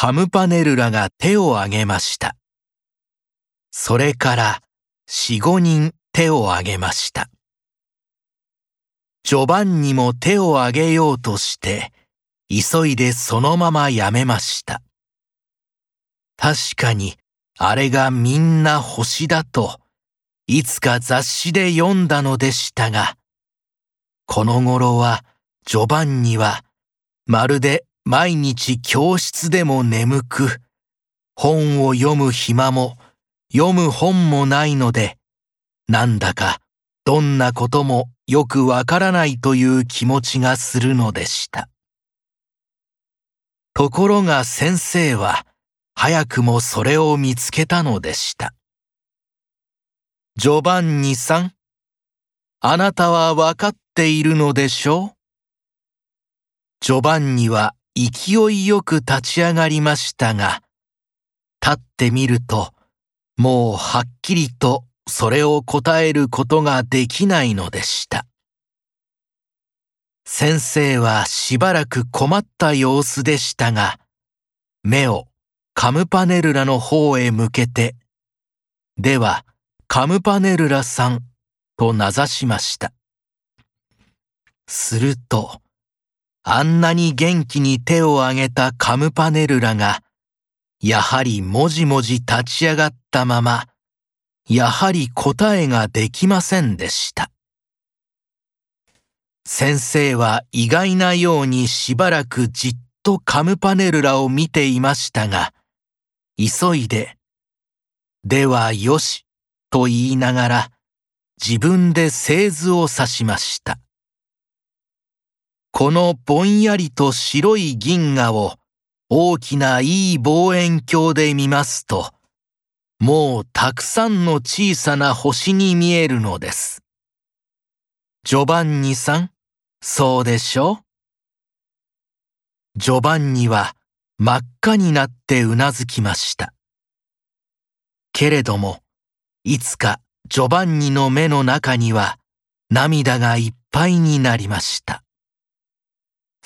カムパネルラが手を挙げました。それから四五人手を挙げました。ジョバンニも手を挙げようとして、急いでそのままやめました。確かに、あれがみんな星だと、いつか雑誌で読んだのでしたが、この頃は、ジョバンニは、まるで毎日教室でも眠く、本を読む暇も、読む本もないので、なんだか、どんなこともよくわからないという気持ちがするのでした。ところが先生は、早くもそれを見つけたのでした。ジョバンニさん、あなたはわかっているのでしょう？ジョバンニは勢いよく立ち上がりましたが、立ってみると、もうはっきりとそれを答えることができないのでした。先生はしばらく困った様子でしたが、目をカムパネルラの方へ向けて、では、カムパネルラさんと名指しました。すると、あんなに元気に手を挙げたカムパネルラが、やはりもじもじ立ち上がったまま、やはり答えができませんでした。先生は意外なようにしばらくじっとカムパネルラを見ていましたが、急いで、ではよし、と言いながら、自分で製図を指しました。このぼんやりと白い銀河を大きないい望遠鏡で見ますと、もうたくさんの小さな星に見えるのです。ジョバンニさん、そうでしょう？ジョバンニは真っ赤になってうなずきました。けれども、いつかジョバンニの目の中には涙がいっぱいになりました。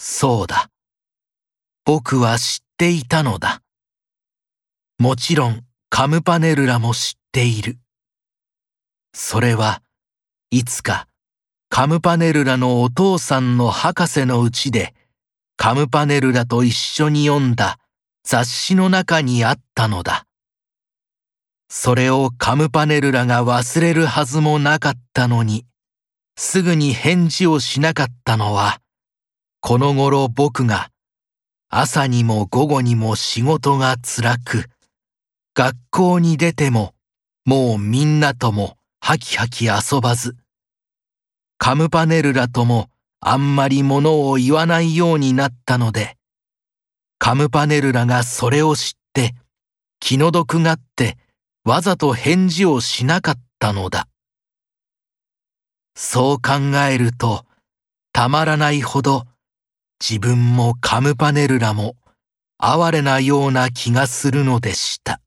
そうだ。僕は知っていたのだ。もちろんカムパネルラも知っている。それはいつかカムパネルラのお父さんの博士のうちでカムパネルラと一緒に読んだ雑誌の中にあったのだ。それをカムパネルラが忘れるはずもなかったのに、すぐに返事をしなかったのは、この頃僕が朝にも午後にも仕事が辛く、学校に出てももうみんなともハキハキ遊ばず、カムパネルラともあんまりものを言わないようになったので、カムパネルラがそれを知って気の毒がってわざと返事をしなかったのだ。そう考えるとたまらないほど自分もカムパネルラも哀れなような気がするのでした。